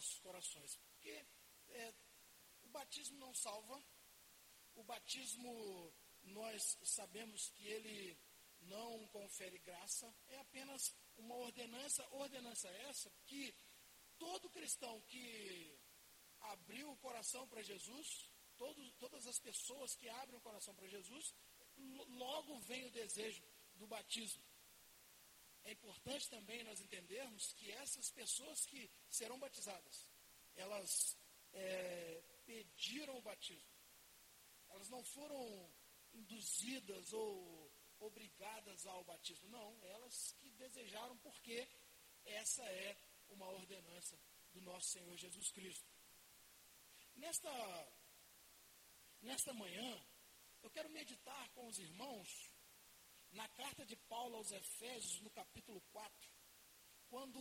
nossos corações. Porque é, o batismo não salva, o batismo nós sabemos que ele não confere graça, é apenas uma ordenança, ordenança essa que todo cristão que abriu o coração para Jesus, todo, todas as pessoas que abrem o coração para Jesus, logo vem o desejo do batismo. É importante também nós entendermos que essas pessoas que serão batizadas, elas é, pediram o batismo. Elas não foram induzidas ou obrigadas ao batismo. Não, elas que desejaram, porque essa é uma ordenança do nosso Senhor Jesus Cristo. Nesta, nesta manhã, eu quero meditar com os irmãos na carta de Paulo aos Efésios, no capítulo 4, quando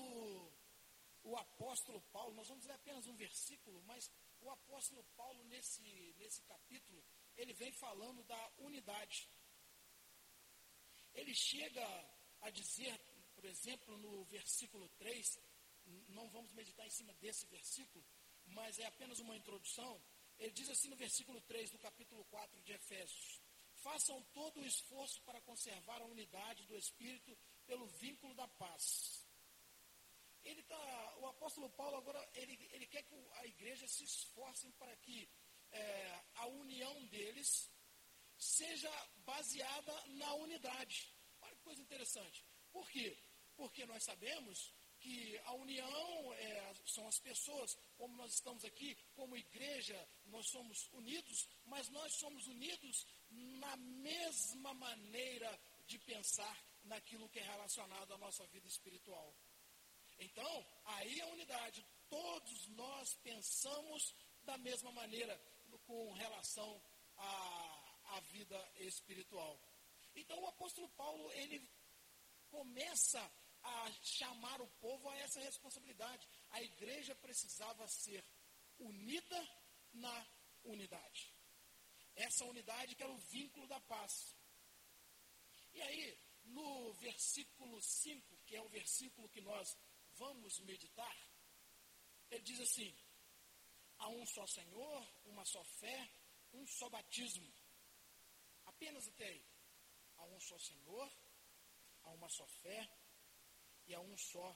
o apóstolo Paulo, nós vamos ler apenas um versículo, mas o apóstolo Paulo, nesse, nesse capítulo, ele vem falando da unidade. Ele chega a dizer, por exemplo, no versículo 3, não vamos meditar em cima desse versículo, mas é apenas uma introdução. Ele diz assim no versículo 3 do capítulo 4 de Efésios: Façam todo o esforço para conservar a unidade do Espírito pelo vínculo da paz. Ele tá, o apóstolo Paulo agora ele, ele quer que a igreja se esforce para que é, a união deles seja baseada na unidade. Olha que coisa interessante. Por quê? Porque nós sabemos que a união é, são as pessoas, como nós estamos aqui, como igreja, nós somos unidos, mas nós somos unidos na mesma maneira de pensar naquilo que é relacionado à nossa vida espiritual. Então, aí a unidade, todos nós pensamos da mesma maneira com relação à, à vida espiritual. Então, o apóstolo Paulo, ele começa a chamar o povo a essa responsabilidade. A igreja precisava ser unida na unidade. Essa unidade que era o vínculo da paz. E aí, no versículo 5, que é o versículo que nós vamos meditar, ele diz assim: há um só Senhor, uma só fé, um só batismo. Apenas até aí. Há um só Senhor, há uma só fé, e a um só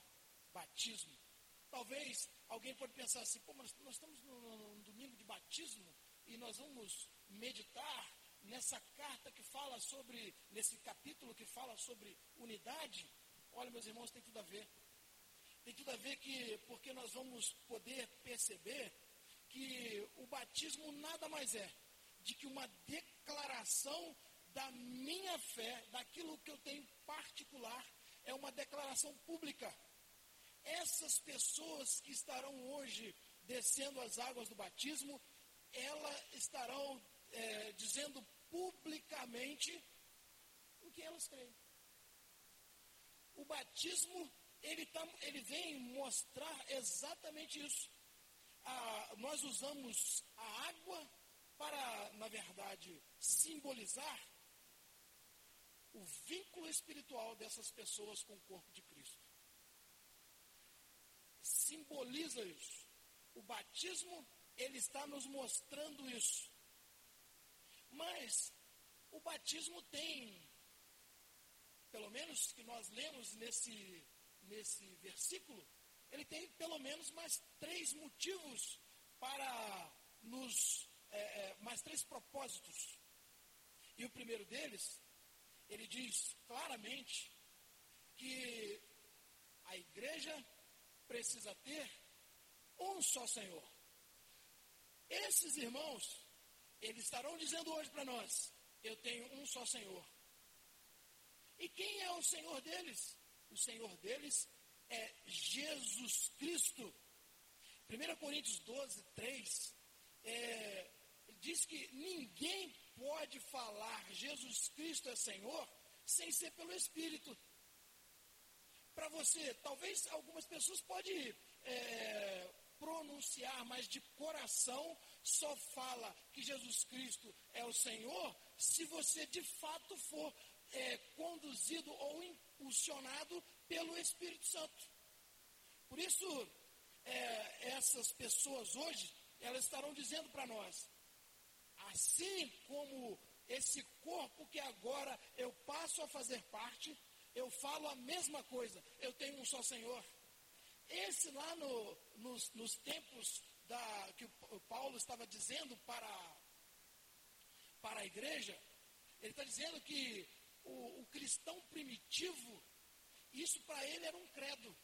batismo. Talvez alguém pode pensar assim, pô, mas nós estamos no, no, no domingo de batismo e nós vamos meditar nessa carta que fala sobre, nesse capítulo que fala sobre unidade. Olha, meus irmãos, tem tudo a ver. Tem tudo a ver que, porque nós vamos poder perceber que o batismo nada mais é de que uma declaração da minha fé, daquilo que eu tenho particular é uma declaração pública. Essas pessoas que estarão hoje descendo as águas do batismo, elas estarão é, dizendo publicamente o que elas creem. O batismo, ele, tá, ele vem mostrar exatamente isso. Ah, nós usamos a água para, na verdade, simbolizar o vínculo espiritual dessas pessoas com o corpo de Cristo. Simboliza isso. O batismo, ele está nos mostrando isso. Mas o batismo tem, pelo menos que nós lemos nesse, nesse versículo, ele tem pelo menos mais três motivos para nos. É, é, mais três propósitos. E o primeiro deles ele diz claramente que a igreja precisa ter um só Senhor. Esses irmãos, eles estarão dizendo hoje para nós: eu tenho um só Senhor. E quem é o Senhor deles? O Senhor deles é Jesus Cristo. 1 Coríntios 12, 3, é, diz que ninguém pode falar Jesus Cristo é Senhor sem ser pelo Espírito. Para você, talvez algumas pessoas podem é, pronunciar, mas de coração só fala que Jesus Cristo é o Senhor se você de fato for é, conduzido ou impulsionado pelo Espírito Santo. Por isso, é, essas pessoas hoje, elas estarão dizendo para nós, assim como esse corpo que agora eu passo a fazer parte, eu falo a mesma coisa, eu tenho um só Senhor. Esse lá no, nos, nos tempos da, que o Paulo estava dizendo para, para a igreja, ele está dizendo que o, o cristão primitivo, isso para ele era um credo.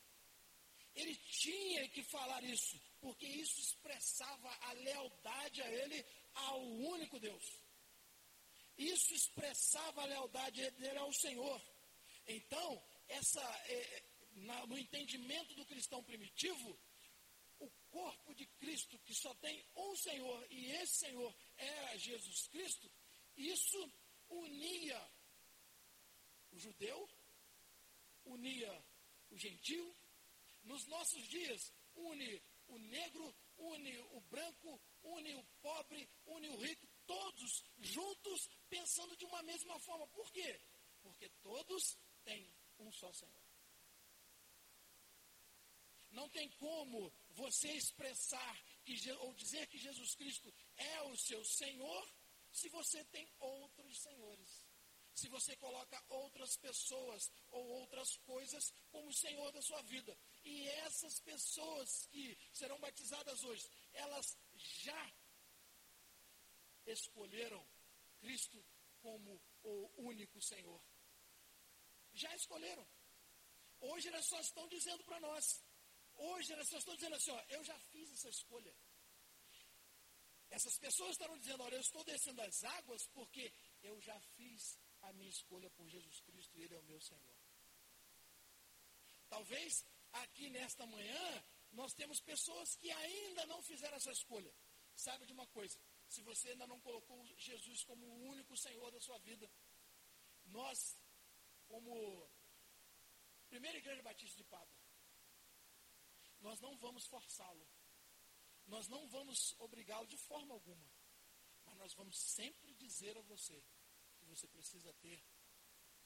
Ele tinha que falar isso, porque isso expressava a lealdade a ele, ao único Deus. Isso expressava a lealdade dele ao Senhor. Então, essa, é, na, no entendimento do cristão primitivo, o corpo de Cristo, que só tem um Senhor, e esse Senhor era Jesus Cristo, isso unia o judeu, unia o gentil. Nos nossos dias, une o negro, une o branco, une o pobre, une o rico, todos juntos pensando de uma mesma forma. Por quê? Porque todos têm um só Senhor. Não tem como você expressar que, ou dizer que Jesus Cristo é o seu Senhor se você tem outros senhores. Se você coloca outras pessoas ou outras coisas como Senhor da sua vida. E essas pessoas que serão batizadas hoje, elas já escolheram Cristo como o único Senhor. Já escolheram. Hoje elas só estão dizendo para nós. Hoje elas estão dizendo assim, ó, eu já fiz essa escolha. Essas pessoas estarão dizendo, olha, eu estou descendo as águas porque eu já fiz a minha escolha por Jesus Cristo e Ele é o meu Senhor. Talvez aqui nesta manhã nós temos pessoas que ainda não fizeram essa escolha. Sabe de uma coisa? Se você ainda não colocou Jesus como o único Senhor da sua vida, nós, como Primeira Igreja Batista de Pablo, nós não vamos forçá-lo nós não vamos obrigá-lo de forma alguma. Mas nós vamos sempre dizer a você que você precisa ter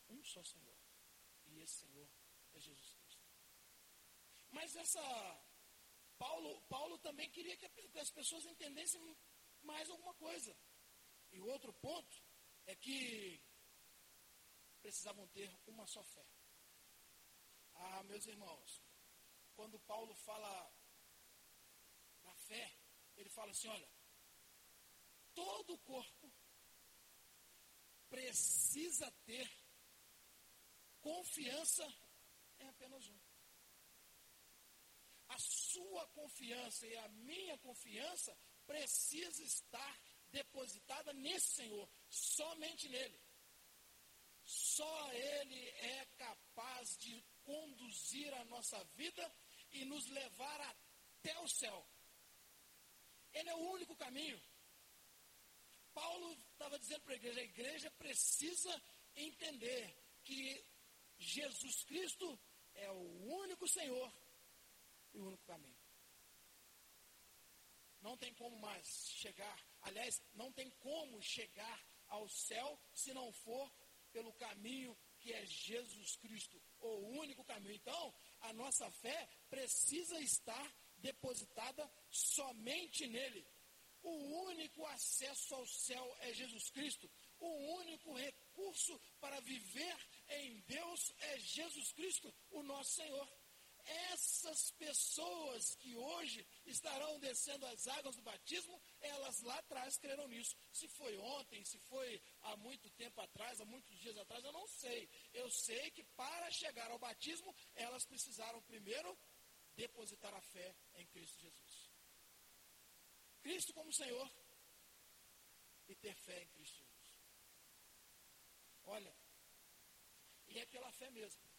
um só Senhor. E esse Senhor é Jesus Cristo. Mas essa. Paulo, Paulo também queria que as pessoas entendessem mais alguma coisa. E o outro ponto é que precisavam ter uma só fé. Ah, meus irmãos, quando Paulo fala fé, ele fala assim: olha, todo o corpo precisa ter confiança em apenas um. A sua confiança e a minha confiança precisa estar depositada nesse Senhor, somente nele. Só Ele é capaz de conduzir a nossa vida e nos levar até o céu. Ele é o único caminho. Paulo estava dizendo para a igreja: a igreja precisa entender que Jesus Cristo é o único Senhor e o único caminho. Não tem como mais chegar, aliás, não tem como chegar ao céu se não for pelo caminho que é Jesus Cristo, o único caminho. Então, a nossa fé precisa estar depositada somente nele. O único acesso ao céu é Jesus Cristo. O único recurso para viver em Deus é Jesus Cristo, o nosso Senhor. Essas pessoas que hoje estarão descendo as águas do batismo, elas lá atrás creram nisso. Se foi ontem, se foi há muito tempo atrás, há muitos dias atrás, eu não sei. Eu sei que para chegar ao batismo, elas precisaram primeiro depositar a fé em Cristo Jesus. Cristo como Senhor e ter fé em Cristo Jesus. Olha, e é pela fé mesmo.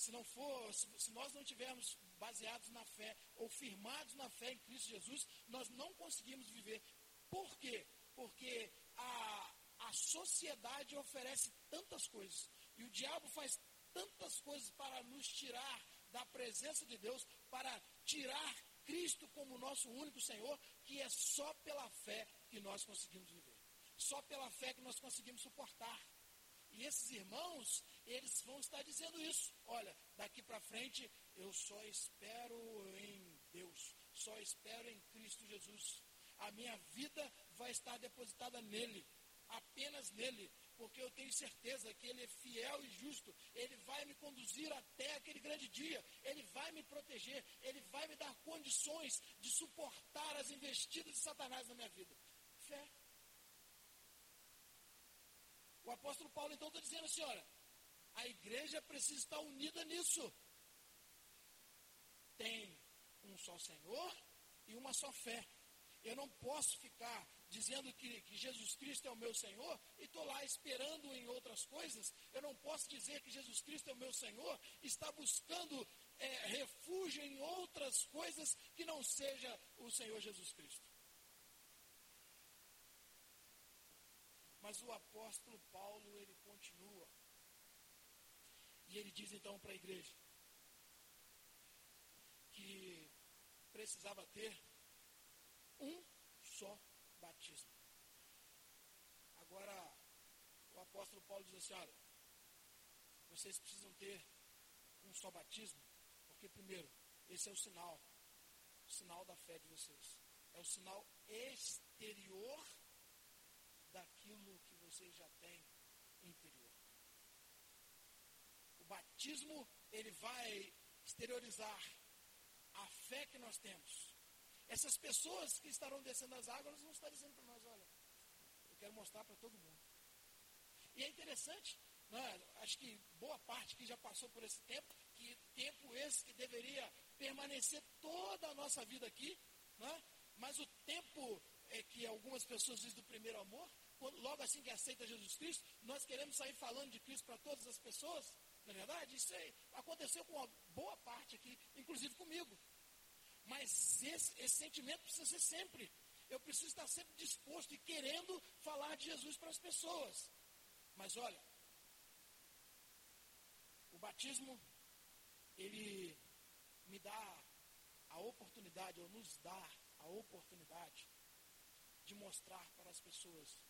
Se não for, se, se nós não tivermos baseados na fé ou firmados na fé em Cristo Jesus, nós não conseguimos viver. Por quê? Porque a, a sociedade oferece tantas coisas e o diabo faz tantas coisas para nos tirar da presença de Deus para tirar Cristo como nosso único Senhor, que é só pela fé que nós conseguimos viver. Só pela fé que nós conseguimos suportar. E esses irmãos, eles vão estar dizendo isso. Olha, daqui para frente eu só espero em Deus. só espero em Cristo Jesus. A minha vida vai estar depositada nele, apenas nele, porque eu tenho certeza que Ele é fiel e justo. Ele vai me conduzir até aquele grande dia. Ele vai me proteger. Ele vai me dar condições de suportar as investidas de Satanás na minha vida. Fé. O apóstolo Paulo então está dizendo assim: olha, a igreja precisa estar unida nisso. Tem um só Senhor e uma só fé. Eu não posso ficar dizendo que, que Jesus Cristo é o meu Senhor e estou lá esperando em outras coisas. Eu não posso dizer que Jesus Cristo é o meu Senhor e está buscando é, refúgio em outras coisas que não seja o Senhor Jesus Cristo. Mas o apóstolo Paulo, ele. E ele diz então para a igreja que precisava ter um só batismo. Agora, o apóstolo Paulo diz assim: olha, vocês precisam ter um só batismo, porque, primeiro, esse é o sinal, o sinal da fé de vocês. É o sinal exterior daquilo que vocês já têm interior. Batismo, ele vai exteriorizar a fé que nós temos. Essas pessoas que estarão descendo as águas não estão dizendo para nós, olha, eu quero mostrar para todo mundo. E é interessante, né, acho que boa parte que já passou por esse tempo, que tempo esse que deveria permanecer toda a nossa vida aqui, né, mas o tempo é que algumas pessoas dizem do primeiro amor, quando, logo assim que aceita Jesus Cristo, nós queremos sair falando de Cristo para todas as pessoas, é verdade? Isso aí aconteceu com uma boa parte aqui, inclusive comigo. Mas esse, esse sentimento precisa ser sempre. Eu preciso estar sempre disposto e querendo falar de Jesus para as pessoas. Mas olha, o batismo, ele me dá a oportunidade, ou nos dá a oportunidade de mostrar para as pessoas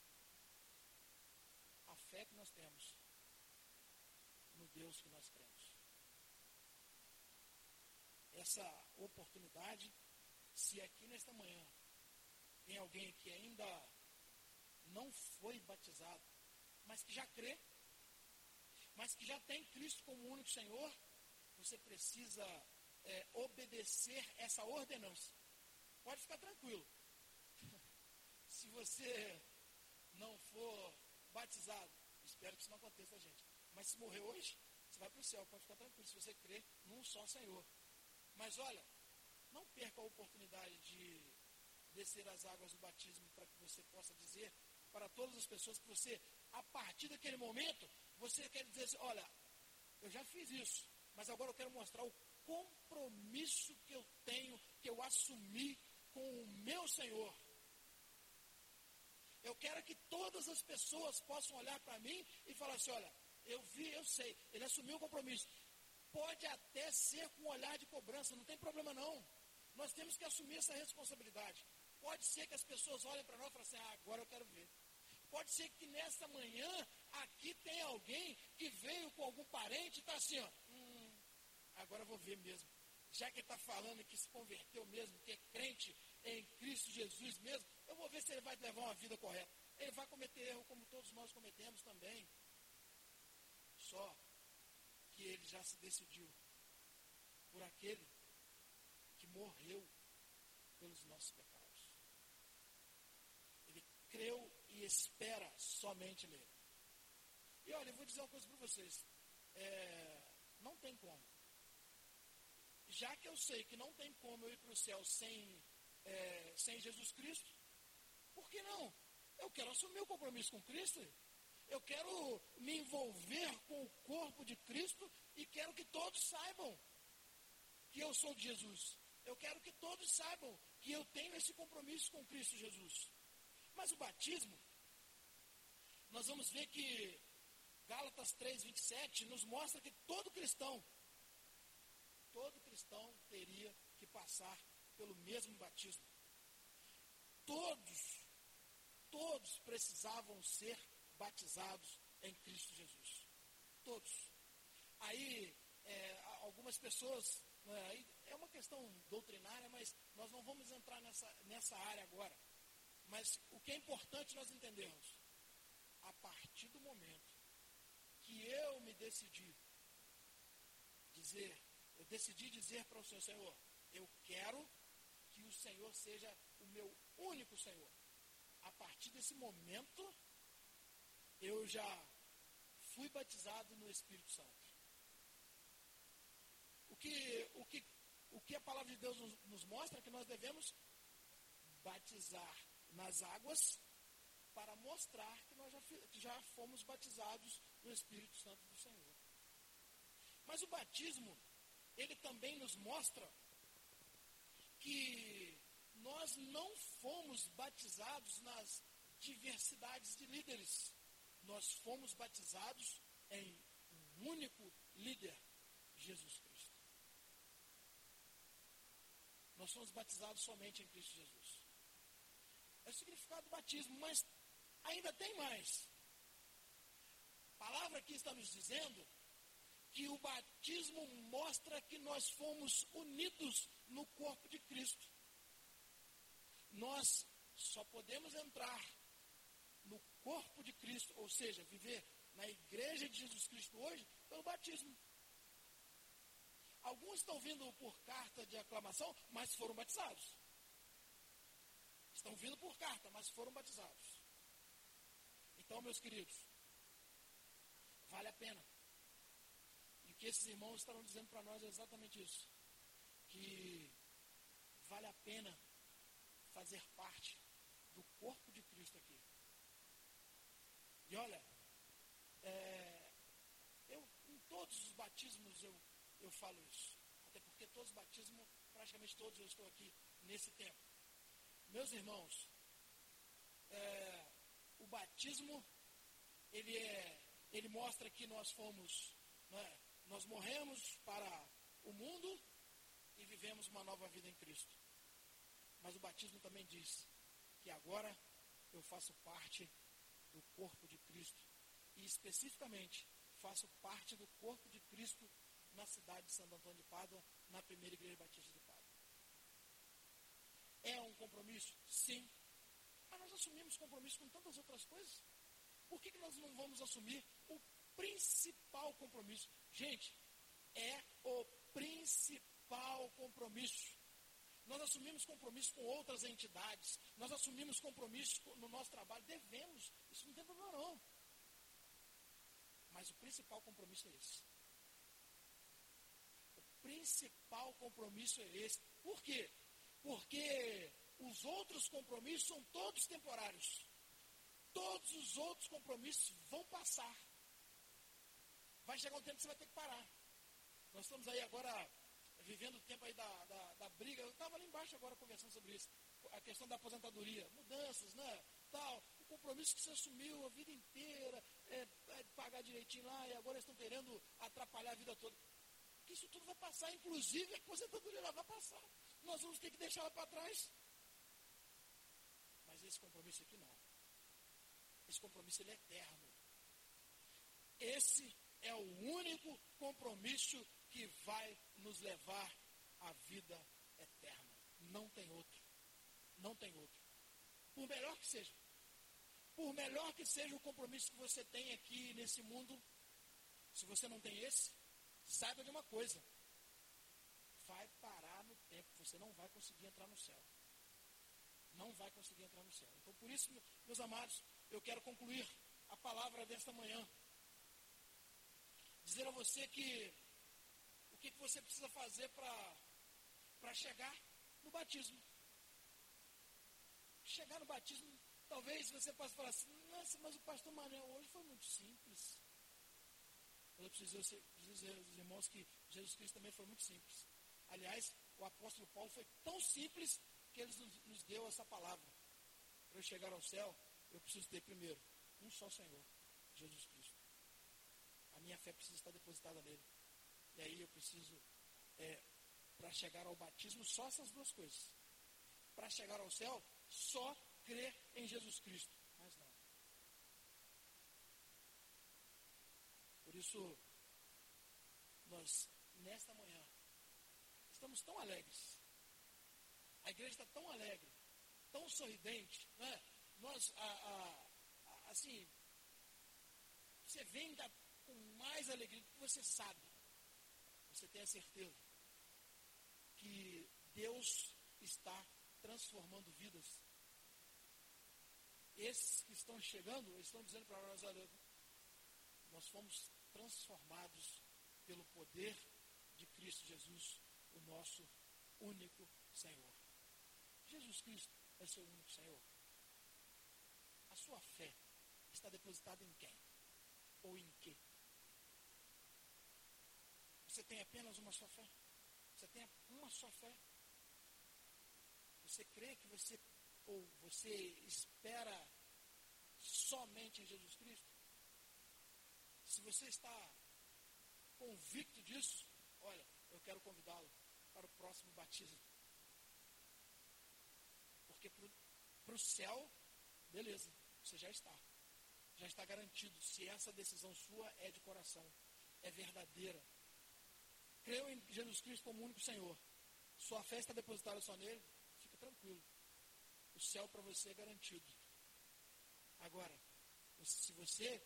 a fé que nós temos no Deus que nós cremos essa oportunidade se aqui nesta manhã tem alguém que ainda não foi batizado, mas que já crê, mas que já tem Cristo como único Senhor, você precisa é, obedecer essa ordenança. Pode ficar tranquilo. Se você não for batizado, espero que isso não aconteça, gente. Mas se morrer hoje, você vai para o céu, pode ficar tranquilo. Se você crê num só Senhor. Mas olha, não perca a oportunidade de descer as águas do batismo para que você possa dizer para todas as pessoas que você, a partir daquele momento, você quer dizer assim, olha, eu já fiz isso, mas agora eu quero mostrar o compromisso que eu tenho, que eu assumi com o meu Senhor. Eu quero que todas as pessoas possam olhar para mim e falar assim, olha, eu vi, eu sei, ele assumiu o compromisso. Pode até ser com um olhar de cobrança, não tem problema não. Nós temos que assumir essa responsabilidade. Pode ser que as pessoas olhem para nós e falem assim, ah, agora eu quero ver. Pode ser que nessa manhã aqui tem alguém que veio com algum parente e está assim, ó, hum, agora eu vou ver mesmo. Já que está falando que se converteu mesmo, que é crente em Cristo Jesus mesmo, eu vou ver se ele vai levar uma vida correta. Ele vai cometer erro como todos nós cometemos também. Só que ele já se decidiu por aquele que morreu pelos nossos pecados. Ele creu e espera somente nele. E olha, eu vou dizer uma coisa para vocês. É, não tem como. Já que eu sei que não tem como eu ir para o céu sem, é, sem Jesus Cristo, por que não? Eu quero assumir o compromisso com Cristo. Eu quero me envolver com o corpo de Cristo e quero que todos saibam que eu sou de Jesus. Eu quero que todos saibam que eu tenho esse compromisso com Cristo Jesus. Mas o batismo, nós vamos ver que Gálatas 3, 27 nos mostra que todo cristão, todo cristão teria que passar pelo mesmo batismo. Todos, todos precisavam ser batizados em Cristo Jesus. Todos. Aí, é, algumas pessoas, é, é uma questão doutrinária, mas nós não entrar nessa, nessa área agora. Mas o que é importante nós entendermos? A partir do momento que eu me decidi dizer, eu decidi dizer para o Senhor, Senhor, eu quero que o Senhor seja o meu único Senhor. A partir desse momento, eu já fui batizado no Espírito Santo. O que, o que, o que a palavra de Deus nos, nos mostra é que nós devemos batizar nas águas para mostrar que nós já, já fomos batizados no Espírito Santo do Senhor. Mas o batismo, ele também nos mostra que nós não fomos batizados nas diversidades de líderes. Nós fomos batizados em um único líder, Jesus Cristo. Nós somos batizados somente em Cristo Jesus. É o significado do batismo, mas ainda tem mais. A palavra aqui está nos dizendo que o batismo mostra que nós fomos unidos no corpo de Cristo. Nós só podemos entrar corpo de Cristo, ou seja, viver na igreja de Jesus Cristo hoje, pelo batismo. Alguns estão vindo por carta de aclamação, mas foram batizados. Estão vindo por carta, mas foram batizados. Então, meus queridos, vale a pena. E o que esses irmãos estarão dizendo para nós é exatamente isso. Que vale a pena fazer parte do corpo de Cristo aqui. E olha, é, eu, em todos os batismos eu, eu falo isso. Até porque todos os batismos, praticamente todos eu estou aqui nesse tempo. Meus irmãos, é, o batismo, ele, é, ele mostra que nós fomos, né, nós morremos para o mundo e vivemos uma nova vida em Cristo. Mas o batismo também diz que agora eu faço parte do corpo de Cristo. E especificamente, faço parte do corpo de Cristo na cidade de Santo Antônio de Pádua, na primeira igreja batista de Pádua. É um compromisso? Sim. Mas nós assumimos compromisso com tantas outras coisas. Por que, que nós não vamos assumir o principal compromisso? Gente, é o principal compromisso. Nós assumimos compromisso com outras entidades, nós assumimos compromisso no nosso trabalho, devemos, isso não tem problema não. Mas o principal compromisso é esse. O principal compromisso é esse. Por quê? Porque os outros compromissos são todos temporários. Todos os outros compromissos vão passar. Vai chegar um tempo que você vai ter que parar. Nós estamos aí agora vivendo o tempo aí da, da, da briga. Eu estava ali embaixo agora conversando sobre isso. A questão da aposentadoria, mudanças, né? Tal, o compromisso que você assumiu a vida inteira, é, é pagar direitinho lá, e agora estão querendo atrapalhar a vida toda. Que isso tudo vai passar, inclusive a aposentadoria lá vai passar. Nós vamos ter que deixar ela para trás. Mas esse compromisso aqui não. Esse compromisso ele é eterno. Esse é o único compromisso que vai nos levar à vida eterna. Não tem outro. Não tem outro. Por melhor que seja. Por melhor que seja o compromisso que você tem aqui nesse mundo, se você não tem esse, saiba de uma coisa. Vai parar no tempo. Você não vai conseguir entrar no céu. Não vai conseguir entrar no céu. Então, por isso, meus amados, eu quero concluir a palavra desta manhã. Dizer a você que que, que você precisa fazer para chegar no batismo. Chegar no batismo, talvez você possa falar assim, nossa, mas o pastor Manuel hoje foi muito simples. Eu preciso dizer aos irmãos que Jesus Cristo também foi muito simples. Aliás, o apóstolo Paulo foi tão simples que ele nos deu essa palavra. Para eu chegar ao céu, eu preciso ter primeiro um só Senhor, Jesus Cristo. A minha fé precisa estar depositada nele. E aí eu preciso, é, para chegar ao batismo, só essas duas coisas. Para chegar ao céu, só crer em Jesus Cristo. Mais nada. Por isso, nós, nesta manhã, estamos tão alegres. A igreja está tão alegre, tão sorridente, né? Nós, a, a, a, assim, você vem com mais alegria do que você sabe. Você tem a certeza que Deus está transformando vidas. Esses que estão chegando, estão dizendo para nós, olha, nós fomos transformados pelo poder de Cristo Jesus, o nosso único Senhor. Jesus Cristo é seu único Senhor. A sua fé está depositada em quem? Ou em quê? Você tem apenas uma só fé? Você tem uma só fé? Você crê que você, ou você espera somente em Jesus Cristo? Se você está convicto disso, olha, eu quero convidá-lo para o próximo batismo. Porque para o céu, beleza, você já está. Já está garantido. Se essa decisão sua é de coração, é verdadeira. Creu em Jesus Cristo como único Senhor. Sua fé está depositada só nele, fica tranquilo. O céu para você é garantido. Agora, se você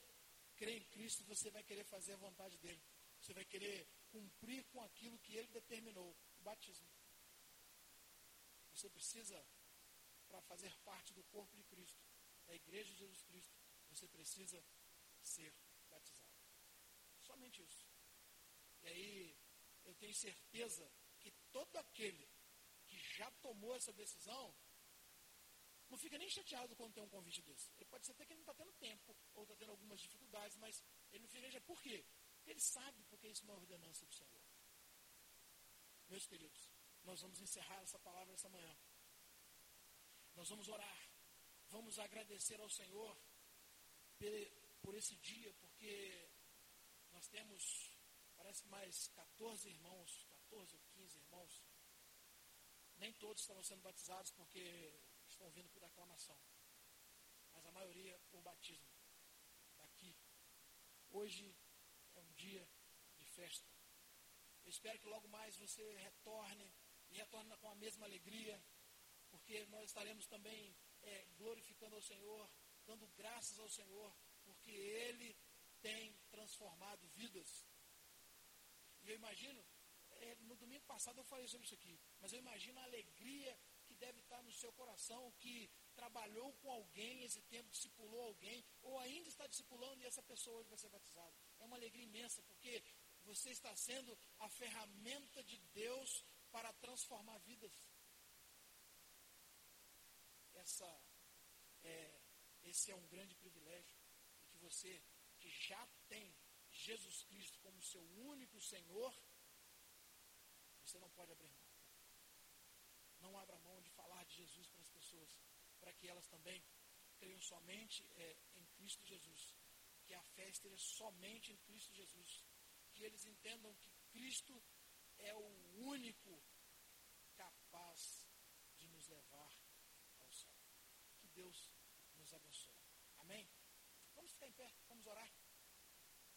crê em Cristo, você vai querer fazer a vontade dele. Você vai querer cumprir com aquilo que ele determinou, o batismo. Você precisa, para fazer parte do corpo de Cristo, da igreja de Jesus Cristo, você precisa ser batizado. Somente isso. E aí, eu tenho certeza que todo aquele que já tomou essa decisão, não fica nem chateado quando tem um convite desse. Ele pode ser até que ele não está tendo tempo, ou está tendo algumas dificuldades, mas ele não fica por quê? Porque ele sabe porque isso é uma ordenança do Senhor. Meus queridos, nós vamos encerrar essa palavra essa manhã. Nós vamos orar. Vamos agradecer ao Senhor por esse dia, porque nós temos, parece mais 14 irmãos, 14 ou 15 irmãos. Nem todos estão sendo batizados porque estão vindo por aclamação, mas a maioria por batismo. Daqui. Hoje é um dia de festa. Eu espero que logo mais você retorne e retorne com a mesma alegria, porque nós estaremos também é, glorificando ao Senhor, dando graças ao Senhor, porque Ele tem transformado vidas. E eu imagino, é, no domingo passado eu falei sobre isso aqui, mas eu imagino a alegria que deve estar no seu coração, que trabalhou com alguém esse tempo, discipulou alguém, ou ainda está discipulando e essa pessoa hoje vai ser batizada. É uma alegria imensa, porque você está sendo a ferramenta de Deus para transformar vidas. Essa é, esse é um grande privilégio. Que você, que já tem Jesus Cristo como seu único Senhor, você não pode abrir mão. Não abra mão de falar de Jesus para as pessoas, para que elas também creiam somente é, em Cristo Jesus. Que a fé esteja somente em Cristo Jesus. Que eles entendam que Cristo é o único capaz de nos levar ao céu. Que Deus nos abençoe. Amém? Vamos ficar em pé, vamos orar.